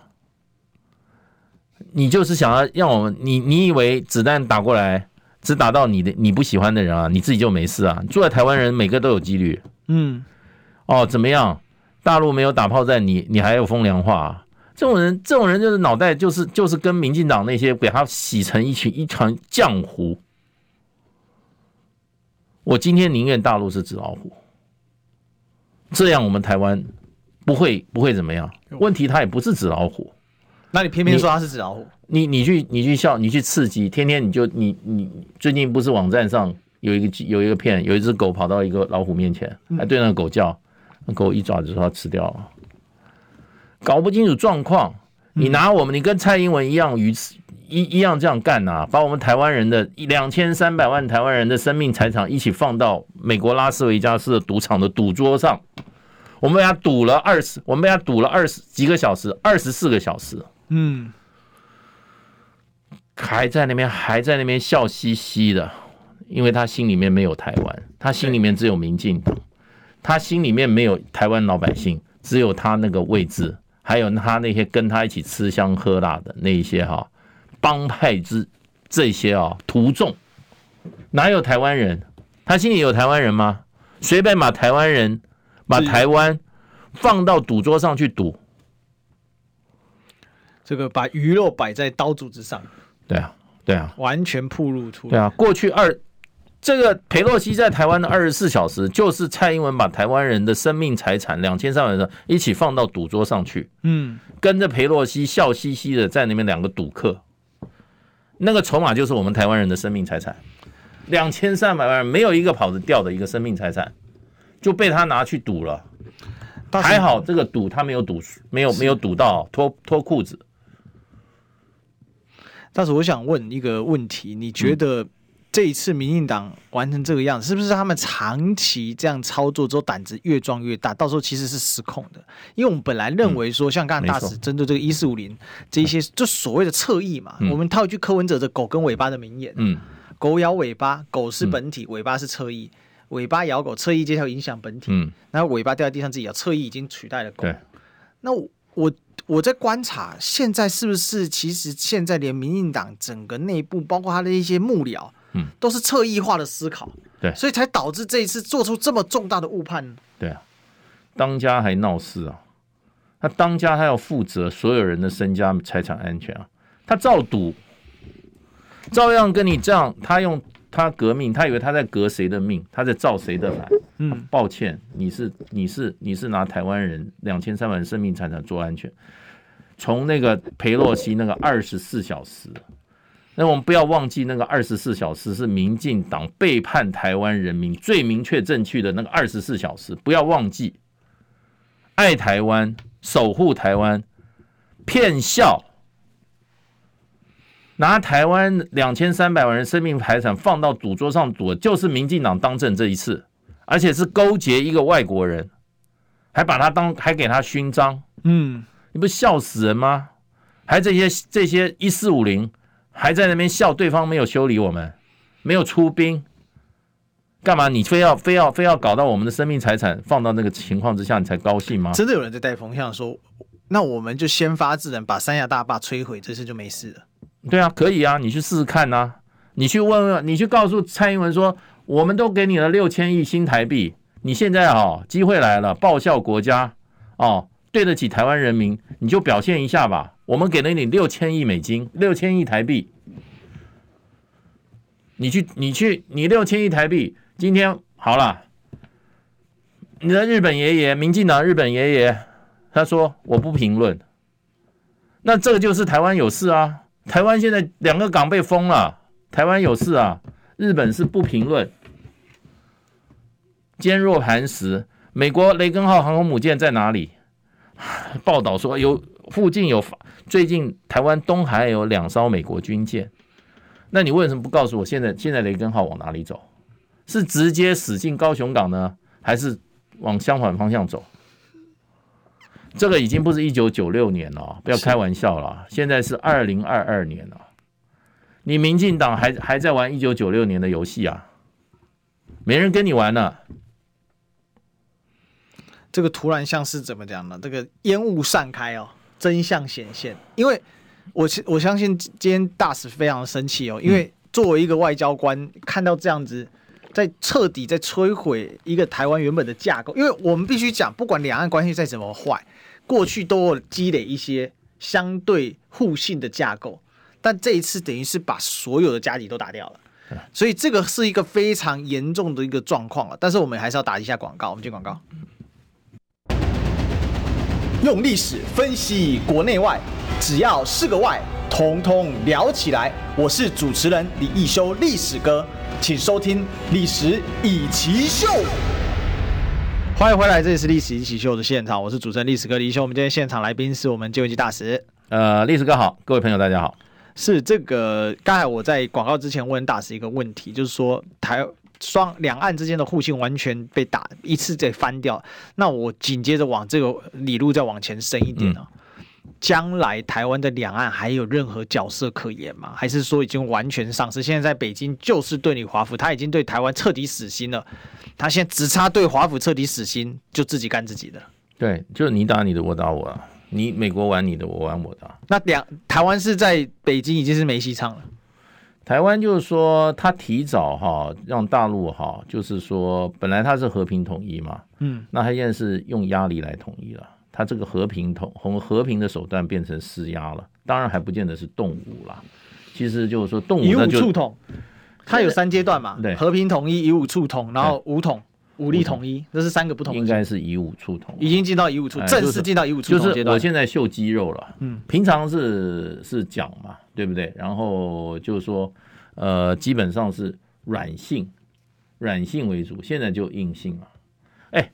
[SPEAKER 2] 你就是想要让我们，你你以为子弹打过来？只打到你的你不喜欢的人啊，你自己就没事啊。住在台湾人每个都有几率。嗯，哦，怎么样？大陆没有打炮战，你你还有风凉话啊？这种人，这种人就是脑袋就是就是跟民进党那些给他洗成一群一团浆糊。我今天宁愿大陆是纸老虎，这样我们台湾不会不会怎么样。问题他也不是纸老虎。
[SPEAKER 1] 那你偏偏说他是纸老虎？
[SPEAKER 2] 你你去你去笑，你去刺激，天天你就你你最近不是网站上有一个有一个片，有一只狗跑到一个老虎面前，还对那个狗叫，那狗一爪子说它吃掉了，搞不清楚状况。你拿我们，你跟蔡英文一样，鱼一一样这样干呐，把我们台湾人的两千三百万台湾人的生命财产一起放到美国拉斯维加斯的赌场的赌桌上，我们被他赌了二十，我们被他赌了二十几个小时，二十四个小时。嗯，还在那边，还在那边笑嘻嘻的，因为他心里面没有台湾，他心里面只有民进党，他心里面没有台湾老百姓，只有他那个位置，还有他那些跟他一起吃香喝辣的那一些哈帮派之这些啊徒众，哪有台湾人？他心里有台湾人吗？随便把台湾人把台湾放到赌桌上去赌。
[SPEAKER 1] 这个把鱼肉摆在刀俎之上，
[SPEAKER 2] 对啊，对啊，
[SPEAKER 1] 完全暴露出来。
[SPEAKER 2] 对啊，过去二这个裴洛西在台湾的二十四小时，就是蔡英文把台湾人的生命财产两千三百人一起放到赌桌上去，
[SPEAKER 1] 嗯，
[SPEAKER 2] 跟着裴洛西笑嘻嘻的在那边两个赌客，那个筹码就是我们台湾人的生命财产，两千三百万人没有一个跑得掉的一个生命财产，就被他拿去赌了。还好这个赌他没有赌，没有没有赌到脱脱裤子。
[SPEAKER 1] 但是我想问一个问题，你觉得？嗯。这一次民进党完成这个样子，是不是他们长期这样操作之后胆子越壮越大？到时候其实是失控的，因为我们本来认为说，像刚才大使针对这个一四五零这一些，就所谓的侧翼嘛，我们套一句柯文哲的“狗跟尾巴”的名言，嗯，狗咬尾巴，狗是本体，尾巴是侧翼，尾巴咬狗，侧翼接下来影响本体，嗯，然后尾巴掉在地上自己咬，侧翼已经取代了狗。对，那我我在观察，现在是不是其实现在连民进党整个内部，包括他的一些幕僚。嗯，都是侧翼化的思考，
[SPEAKER 2] 对，
[SPEAKER 1] 所以才导致这一次做出这么重大的误判。
[SPEAKER 2] 对啊，当家还闹事啊，他当家他要负责所有人的身家财产安全啊，他照赌，照样跟你这样，他用他革命，他以为他在革谁的命，他在造谁的反。嗯，抱歉，你是你是你是拿台湾人两千三百人生命财产做安全，从那个裴洛西那个二十四小时。那我们不要忘记，那个二十四小时是民进党背叛台湾人民最明确证据的那个二十四小时，不要忘记，爱台湾、守护台湾、骗笑，拿台湾两千三百万人生命财产放到赌桌上赌，就是民进党当政这一次，而且是勾结一个外国人，还把他当还给他勋章，嗯，你不笑死人吗？还这些这些一四五零。还在那边笑，对方没有修理我们，没有出兵，干嘛？你非要非要非要搞到我们的生命财产放到那个情况之下，你才高兴吗？
[SPEAKER 1] 真的有人在带风向说，那我们就先发制人，把三峡大坝摧毁，这次就没事了。
[SPEAKER 2] 对啊，可以啊，你去试试看啊，你去问问，你去告诉蔡英文说，我们都给你了六千亿新台币，你现在哦，机会来了，报效国家哦，对得起台湾人民，你就表现一下吧。我们给了你六千亿美金，六千亿台币，你去，你去，你六千亿台币，今天好了，你的日本爷爷，民进党日本爷爷，他说我不评论，那这个就是台湾有事啊，台湾现在两个港被封了，台湾有事啊，日本是不评论，坚若磐石，美国雷根号航空母舰在哪里？报道说有附近有。最近台湾东海有两艘美国军舰，那你为什么不告诉我现在现在雷根号往哪里走？是直接驶进高雄港呢，还是往相反方向走？这个已经不是一九九六年了，不要开玩笑了，现在是二零二二年了。你民进党还还在玩一九九六年的游戏啊？没人跟你玩了。
[SPEAKER 1] 这个突然像是怎么讲呢？这个烟雾散开哦。真相显现，因为我我相信今天大使非常生气哦，因为作为一个外交官，看到这样子在彻底在摧毁一个台湾原本的架构，因为我们必须讲，不管两岸关系再怎么坏，过去都有积累一些相对互信的架构，但这一次等于是把所有的家底都打掉了，所以这个是一个非常严重的一个状况了。但是我们还是要打一下广告，我们接广告。用历史分析国内外，只要是个“外”，统统聊起来。我是主持人李易修，历史哥，请收听《历史易起秀》。欢迎回来，这里是《历史一起秀》的现场，我是主持人历史哥李易修。我们今天现场来宾是我们经济大使。
[SPEAKER 2] 呃，历史哥好，各位朋友大家好。
[SPEAKER 1] 是这个，刚才我在广告之前问大使一个问题，就是说台。双两岸之间的互信完全被打一次再翻掉，那我紧接着往这个里路再往前伸一点呢？将、嗯、来台湾的两岸还有任何角色可言吗？还是说已经完全丧失？现在在北京就是对你华府，他已经对台湾彻底死心了，他现在只差对华府彻底死心，就自己干自己的。
[SPEAKER 2] 对，就是你打你的，我打我啊，你美国玩你的，我玩我的。
[SPEAKER 1] 那两台湾是在北京已经是没戏唱了。
[SPEAKER 2] 台湾就是说，他提早哈让大陆哈，就是说本来他是和平统一嘛，嗯，那他现在是用压力来统一了。他这个和平统从和平的手段变成施压了，当然还不见得是动武了。其实就是说动武那就，
[SPEAKER 1] 它有三阶段嘛？
[SPEAKER 2] 对，
[SPEAKER 1] 和平统一、以武促统，然后武统、武力统一，这是三个不同。
[SPEAKER 2] 应该是以武促统，
[SPEAKER 1] 已经进到以武促，正式进到以武促统阶段。
[SPEAKER 2] 就是我现在秀肌肉了，嗯，平常是是讲嘛，对不对？然后就是说，呃，基本上是软性，软性为主，现在就硬性了。哎，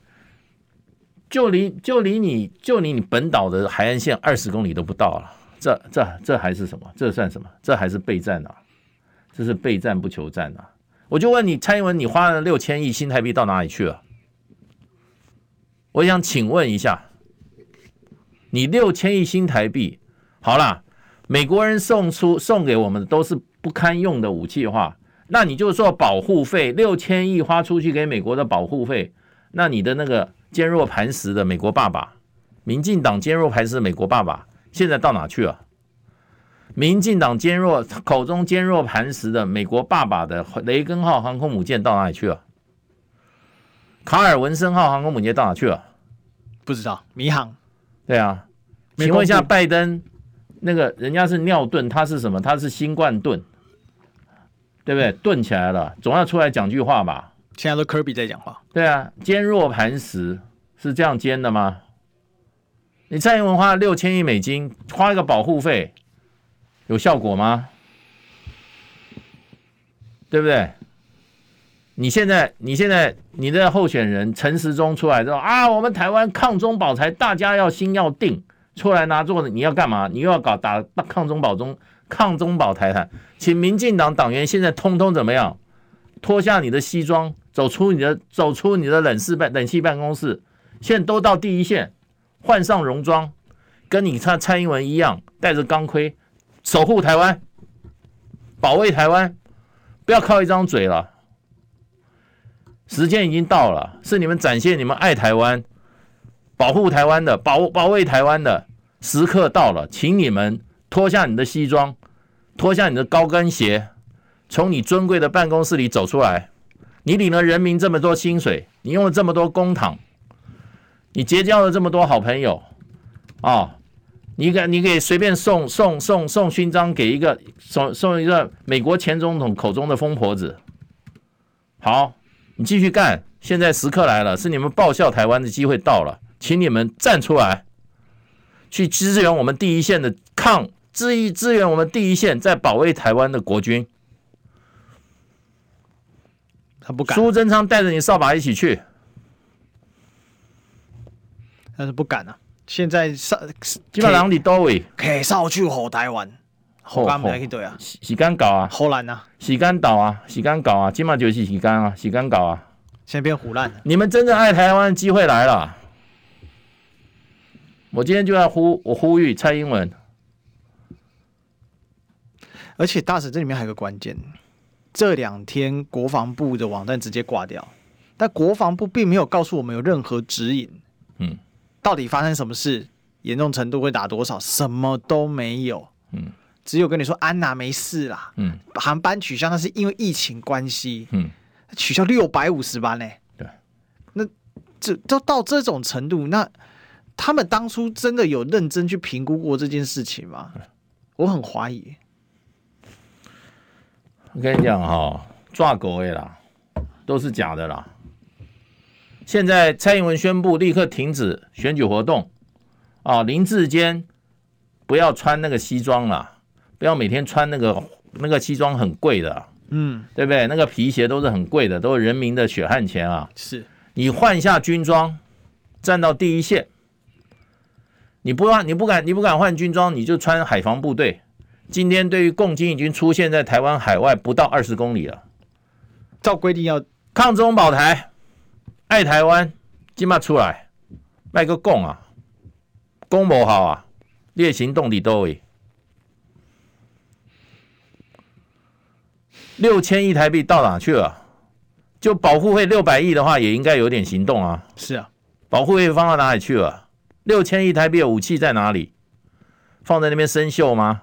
[SPEAKER 2] 就离就离你就离你本岛的海岸线二十公里都不到了，这这这还是什么？这算什么？这还是备战啊？这是备战不求战啊！我就问你，蔡英文，你花了六千亿新台币到哪里去了？我想请问一下，你六千亿新台币，好啦，美国人送出送给我们的都是不堪用的武器的话，那你就说保护费六千亿花出去给美国的保护费，那你的那个坚若磐石的美国爸爸，民进党坚若磐石的美国爸爸，现在到哪去了？民进党坚若口中坚若磐石的美国爸爸的雷根号航空母舰到哪里去了？卡尔文森号航空母舰到哪去了？
[SPEAKER 1] 不知道，迷航。
[SPEAKER 2] 对啊，请问一下，拜登那个人家是尿遁，他是什么？他是新冠盾，对不对？盾起来了，总要出来讲句话吧？
[SPEAKER 1] 现在都科比在讲话。
[SPEAKER 2] 对啊，坚若磐石是这样坚的吗？你蔡英文花了六千亿美金，花一个保护费。有效果吗？对不对？你现在，你现在，你的候选人陈时中出来之后啊，我们台湾抗中保台，大家要心要定，出来拿座，你要干嘛？你又要搞打抗中保中、抗中保台台，请民进党党员现在通通怎么样？脱下你的西装，走出你的走出你的冷室办冷气办公室，现在都到第一线，换上戎装，跟你蔡蔡英文一样，戴着钢盔。守护台湾，保卫台湾，不要靠一张嘴了。时间已经到了，是你们展现你们爱台湾、保护台湾的、保保卫台湾的时刻到了，请你们脱下你的西装，脱下你的高跟鞋，从你尊贵的办公室里走出来。你领了人民这么多薪水，你用了这么多公帑，你结交了这么多好朋友，啊、你给，你给随便送送送送勋章给一个送送一个美国前总统口中的疯婆子。好，你继续干。现在时刻来了，是你们报效台湾的机会到了，请你们站出来，去支援我们第一线的抗，支支援我们第一线在保卫台湾的国军。
[SPEAKER 1] 他不敢。
[SPEAKER 2] 苏贞昌带着你扫把一起去，
[SPEAKER 1] 但是不敢啊。现在上
[SPEAKER 2] 基本上你都会，
[SPEAKER 1] 可以扫去火台湾，后干没去对啊？
[SPEAKER 2] 时间搞啊，
[SPEAKER 1] 荷兰啊，
[SPEAKER 2] 时间搞啊，时间搞啊，今嘛就是时间啊，时间搞啊，
[SPEAKER 1] 现在变唬烂。
[SPEAKER 2] 你们真正爱台湾的机会来了，我今天就要呼，我呼吁蔡英文。
[SPEAKER 1] 而且大使这里面还有个关键，这两天国防部的网站直接挂掉，但国防部并没有告诉我们有任何指引。嗯。到底发生什么事？严重程度会打多少？什么都没有。嗯，只有跟你说安娜没事啦。嗯，航班取消那是因为疫情关系。嗯，取消六百五十班呢。
[SPEAKER 2] 对，
[SPEAKER 1] 那这都到这种程度，那他们当初真的有认真去评估过这件事情吗？我很怀疑。
[SPEAKER 2] 我跟你讲哈，抓狗的啦，都是假的啦。现在蔡英文宣布立刻停止选举活动，啊，林志坚不要穿那个西装了，不要每天穿那个那个西装很贵的，嗯，对不对？那个皮鞋都是很贵的，都是人民的血汗钱啊。
[SPEAKER 1] 是，
[SPEAKER 2] 你换一下军装，站到第一线。你不换，你不敢，你不敢换军装，你就穿海防部队。今天对于共军已经出现在台湾海外不到二十公里了，
[SPEAKER 1] 照规定要
[SPEAKER 2] 抗中保台。爱台湾，今嘛出来，卖个供啊，供不好啊，列行动的都位，六千亿台币到哪去了？就保护费六百亿的话，也应该有点行动啊。
[SPEAKER 1] 是啊，
[SPEAKER 2] 保护费放到哪里去了？六千亿台币的武器在哪里？放在那边生锈吗？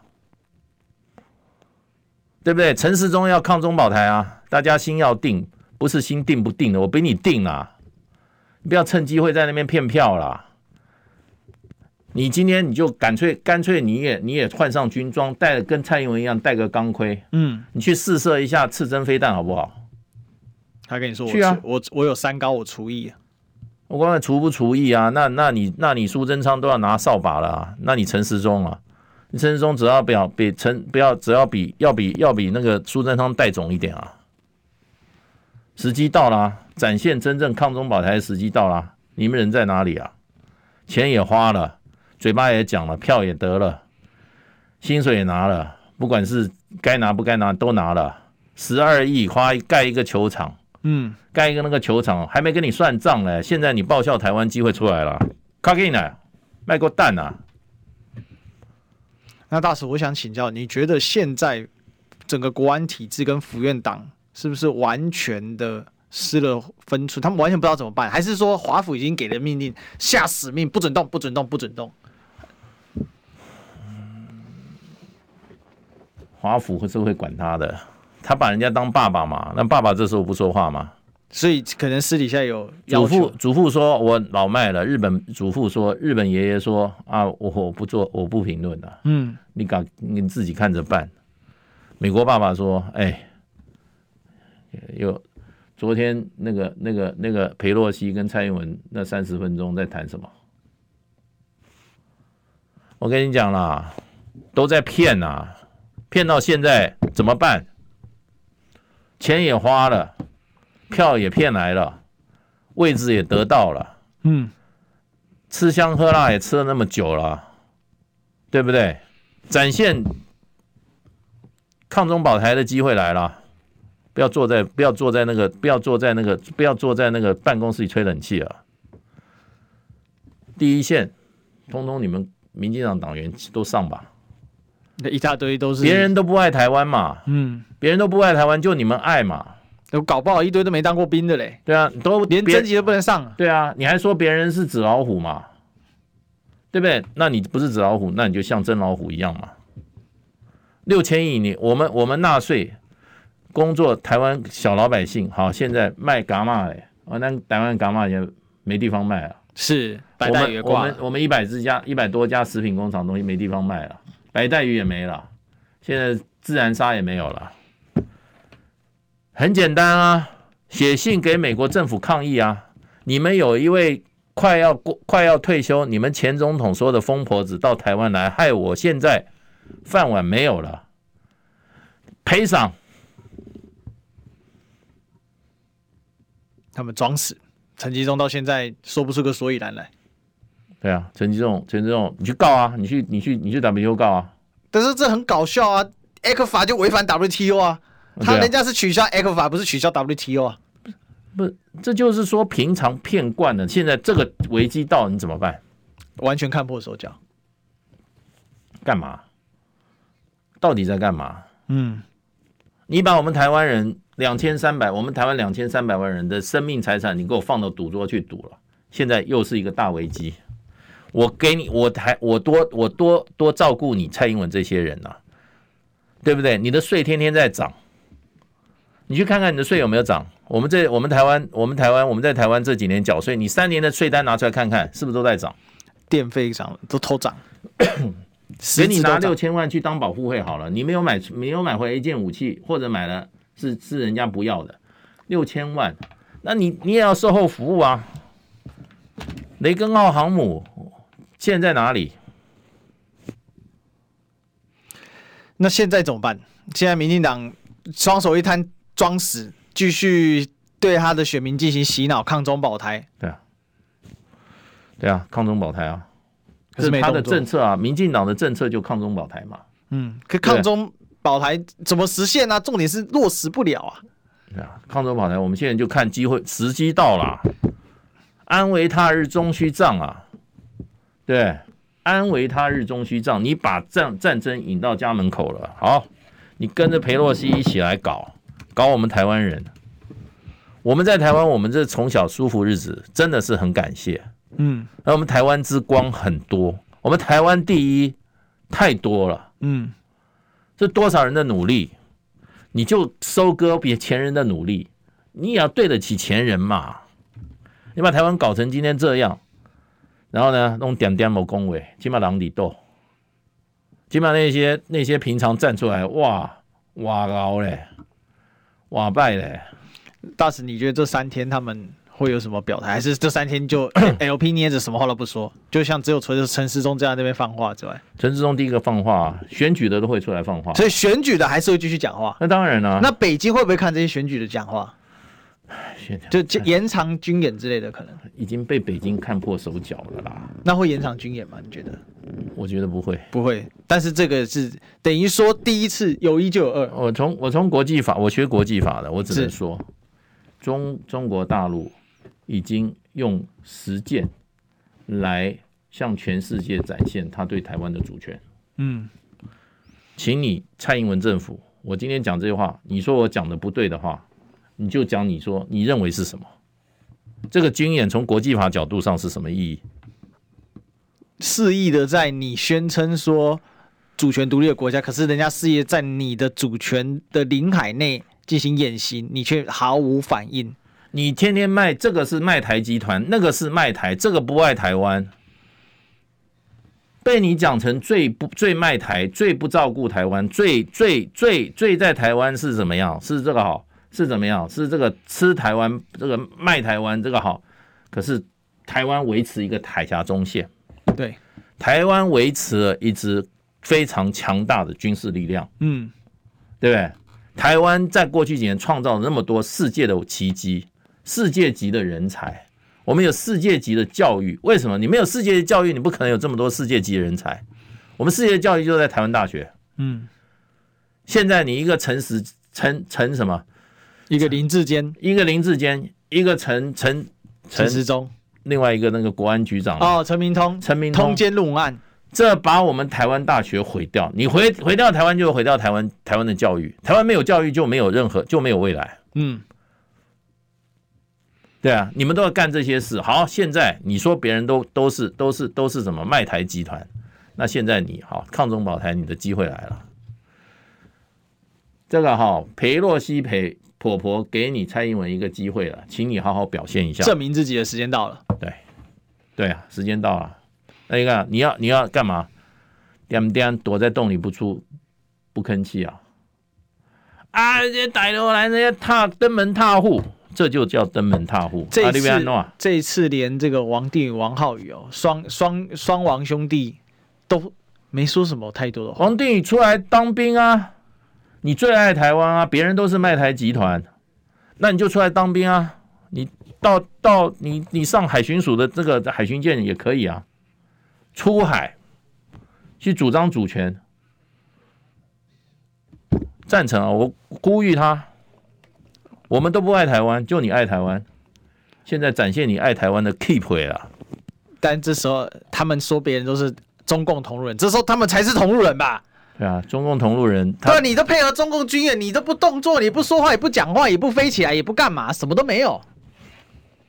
[SPEAKER 2] 对不对？陈时中要抗中保台啊，大家心要定，不是心定不定的，我比你定啊。不要趁机会在那边骗票啦！你今天你就干脆干脆你也你也换上军装，带跟蔡英文一样带个钢盔，
[SPEAKER 1] 嗯，
[SPEAKER 2] 你去试射一下刺针飞弹好不好？
[SPEAKER 1] 他跟你说我
[SPEAKER 2] 去啊，
[SPEAKER 1] 我我有三高，我厨艺啊。
[SPEAKER 2] 我管你除不除役啊？那那你那你苏贞昌都要拿扫把了啊？那你陈时中啊？你陈时中只要不要比陈不要只要比要比要比那个苏贞昌带种一点啊？时机到了，展现真正抗中保台的时机到了，你们人在哪里啊？钱也花了。嘴巴也讲了，票也得了，薪水也拿了，不管是该拿不该拿都拿了，十二亿花盖一个球场，
[SPEAKER 1] 嗯，
[SPEAKER 2] 盖一个那个球场还没跟你算账嘞，现在你报效台湾机会出来了，卡给你来卖过蛋啊！
[SPEAKER 1] 那大使，我想请教，你觉得现在整个国安体制跟府院党是不是完全的？失了分寸，他们完全不知道怎么办，还是说华府已经给了命令，下死命不准动，不准动，不准动？
[SPEAKER 2] 华府是会管他的，他把人家当爸爸嘛，那爸爸这时候不说话吗？
[SPEAKER 1] 所以可能私底下有
[SPEAKER 2] 祖父祖父说，我老迈了。日本祖父说，日本爷爷说啊，我我不做，我不评论了。
[SPEAKER 1] 嗯，
[SPEAKER 2] 你敢你自己看着办。美国爸爸说，哎，有。昨天那个、那个、那个裴洛西跟蔡英文那三十分钟在谈什么？我跟你讲啦，都在骗呐，骗到现在怎么办？钱也花了，票也骗来了，位置也得到了，
[SPEAKER 1] 嗯，
[SPEAKER 2] 吃香喝辣也吃了那么久了，对不对？展现抗中保台的机会来了。不要坐在不要坐在那个不要坐在那个不要坐在那个办公室里吹冷气啊！第一线，通通你们民进党党员都上吧。
[SPEAKER 1] 那一大堆都是，
[SPEAKER 2] 别人都不爱台湾嘛，
[SPEAKER 1] 嗯，
[SPEAKER 2] 别人都不爱台湾，就你们爱嘛。
[SPEAKER 1] 都搞不好一堆都没当过兵的嘞。
[SPEAKER 2] 对啊，都
[SPEAKER 1] 连征集都不能上。
[SPEAKER 2] 对啊，你还说别人是纸老虎嘛？对不对？那你不是纸老虎，那你就像真老虎一样嘛。六千亿，你我们我们纳税。工作台湾小老百姓好，现在卖伽马嘞，我那台湾伽马也没地方卖了。
[SPEAKER 1] 是，白带鱼
[SPEAKER 2] 我们我们一百只家一百多家食品工厂东西没地方卖了，白带鱼也没了，现在自然沙也没有了。很简单啊，写信给美国政府抗议啊！你们有一位快要过快要退休，你们前总统说的疯婆子到台湾来，害我现在饭碗没有了，赔偿。
[SPEAKER 1] 他们装死，陈吉仲到现在说不出个所以然来。
[SPEAKER 2] 对啊，陈吉仲，陈吉仲，你去告啊，你去，你去，你去 WTO 告啊。
[SPEAKER 1] 但是这很搞笑啊，ECFA 就违反 WTO 啊，他人家是取消 ECFA，不是取消 WTO 啊。
[SPEAKER 2] 不，这就是说平常骗惯了，现在这个危机到你怎么办？
[SPEAKER 1] 完全看破手脚。
[SPEAKER 2] 干嘛？到底在干嘛？
[SPEAKER 1] 嗯，
[SPEAKER 2] 你把我们台湾人。两千三百，我们台湾两千三百万人的生命财产，你给我放到赌桌去赌了，现在又是一个大危机。我给你，我台我多我多多照顾你蔡英文这些人呐、啊，对不对？你的税天天在涨，你去看看你的税有没有涨？我们这我们台湾我们台湾我们在台湾这几年缴税，你三年的税单拿出来看看，是不是都在涨？
[SPEAKER 1] 电费涨了，都偷涨。
[SPEAKER 2] 给你拿六千万去当保护费好了，你没有买没有买回一件武器，或者买了。是是人家不要的六千万，那你你也要售后服务啊。雷根号航母现在哪里？
[SPEAKER 1] 那现在怎么办？现在民进党双手一摊，装死，继续对他的选民进行洗脑，抗中保台。
[SPEAKER 2] 对啊，对啊，抗中保台啊，可是他的政策啊，民进党的政策就抗中保台嘛。
[SPEAKER 1] 嗯，可抗中。保台怎么实现呢、啊？重点是落实不了啊！
[SPEAKER 2] 对啊，抗中保台，我们现在就看机会，时机到了。安危他日终须仗啊！对，安危他日终须仗，你把战战争引到家门口了，好，你跟着裴洛西一起来搞，搞我们台湾人。我们在台湾，我们这从小舒服日子，真的是很感谢。嗯，而我们台湾之光很多，我们台湾第一太多了。嗯。这多少人的努力，你就收割别前人的努力，你也要对得起前人嘛。你把台湾搞成今天这样，然后呢，弄点点某恭维，起码狼里斗，起码那些那些平常站出来哇哇高嘞，哇败嘞。
[SPEAKER 1] 大使，你觉得这三天他们会有什么表态？还是这三天就 LP 捏着什么话都不说？就像只有除了陈思忠这样那边放话之外，
[SPEAKER 2] 陈思忠第一个放话，选举的都会出来放话，
[SPEAKER 1] 所以选举的还是会继续讲话。
[SPEAKER 2] 那当然了、啊。
[SPEAKER 1] 那北京会不会看这些选举的讲话？就延长军演之类的，可能
[SPEAKER 2] 已经被北京看破手脚了啦。
[SPEAKER 1] 那会延长军演吗？你觉得？
[SPEAKER 2] 我觉得不会，
[SPEAKER 1] 不会。但是这个是等于说第一次有一就有二。
[SPEAKER 2] 我从我从国际法，我学国际法的，我只能说。中中国大陆已经用实践来向全世界展现他对台湾的主权。嗯，请你蔡英文政府，我今天讲这句话，你说我讲的不对的话，你就讲你说你认为是什么？这个军演从国际法角度上是什么意义？
[SPEAKER 1] 肆意的在你宣称说主权独立的国家，可是人家肆意在你的主权的领海内。进行演习，你却毫无反应。
[SPEAKER 2] 你天天卖这个是卖台集团，那个是卖台，这个不爱台湾，被你讲成最不最卖台、最不照顾台湾、最最最最在台湾是怎么样？是这个好？是怎么样？是这个吃台湾，这个卖台湾，这个好？可是台湾维持一个海峡中线，
[SPEAKER 1] 对，
[SPEAKER 2] 台湾维持了一支非常强大的军事力量，嗯，对不对？台湾在过去几年创造了那么多世界的奇迹，世界级的人才，我们有世界级的教育。为什么？你没有世界的教育，你不可能有这么多世界级的人才。我们世界的教育就在台湾大学。嗯，现在你一个陈时陈陈什么？
[SPEAKER 1] 一个林志坚，
[SPEAKER 2] 一个林志坚，一个陈陈
[SPEAKER 1] 陈时中，
[SPEAKER 2] 另外一个那个国安局长
[SPEAKER 1] 哦，陈明通，
[SPEAKER 2] 陈明通
[SPEAKER 1] 通奸论案。
[SPEAKER 2] 这把我们台湾大学毁掉，你毁毁掉台湾，就毁掉台湾台湾的教育。台湾没有教育，就没有任何就没有未来。嗯，对啊，你们都要干这些事。好，现在你说别人都都是都是都是什么卖台集团，那现在你好抗中保台，你的机会来了。这个哈，裴洛西裴婆婆给你蔡英文一个机会了，请你好好表现一下，
[SPEAKER 1] 证明自己的时间到了。
[SPEAKER 2] 对，对啊，时间到了。那你看，你要你要干嘛？点点躲在洞里不出，不吭气啊！啊，这些歹徒来，那些踏登门踏户，这就叫登门踏户。
[SPEAKER 1] 这一次，这一次连这个王定宇、王浩宇哦，双双双王兄弟都没说什么太多的话。
[SPEAKER 2] 王定宇出来当兵啊！你最爱台湾啊！别人都是卖台集团，那你就出来当兵啊！你到到你你上海巡署的这个海巡舰也可以啊。出海去主张主权，赞成啊！我呼吁他，我们都不爱台湾，就你爱台湾。现在展现你爱台湾的 keep 了。
[SPEAKER 1] 但这时候他们说别人都是中共同路人，这时候他们才是同路人吧？
[SPEAKER 2] 对啊，中共同路人。
[SPEAKER 1] 对，你都配合中共军演，你都不动作，你不说话，也不讲话，也不飞起来，也不干嘛，什么都没有。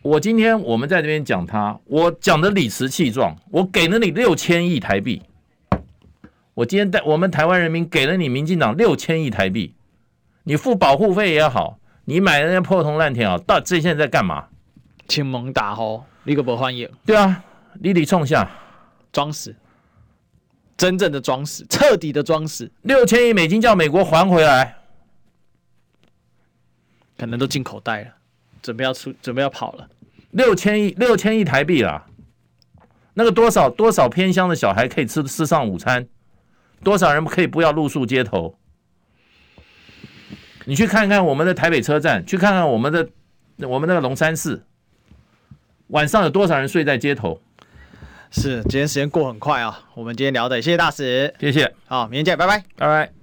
[SPEAKER 2] 我今天我们在这边讲他，我讲的理直气壮，我给了你六千亿台币。我今天带我们台湾人民给了你民进党六千亿台币，你付保护费也好，你买那些破铜烂铁啊，到这现在在干嘛？
[SPEAKER 1] 亲蒙打吼，你可不欢迎？
[SPEAKER 2] 对啊，你得冲下，
[SPEAKER 1] 装死，真正的装死，彻底的装死。
[SPEAKER 2] 六千亿美金叫美国还回来，
[SPEAKER 1] 可能都进口袋了。准备要出，准备要跑了，
[SPEAKER 2] 六千亿，六千亿台币啦，那个多少多少偏乡的小孩可以吃吃上午餐，多少人可以不要露宿街头？你去看看我们的台北车站，去看看我们的我们那个龙山寺，晚上有多少人睡在街头？
[SPEAKER 1] 是，今天时间过很快啊，我们今天聊的，谢谢大使，
[SPEAKER 2] 谢谢，
[SPEAKER 1] 好，明天见，拜拜，
[SPEAKER 2] 拜拜。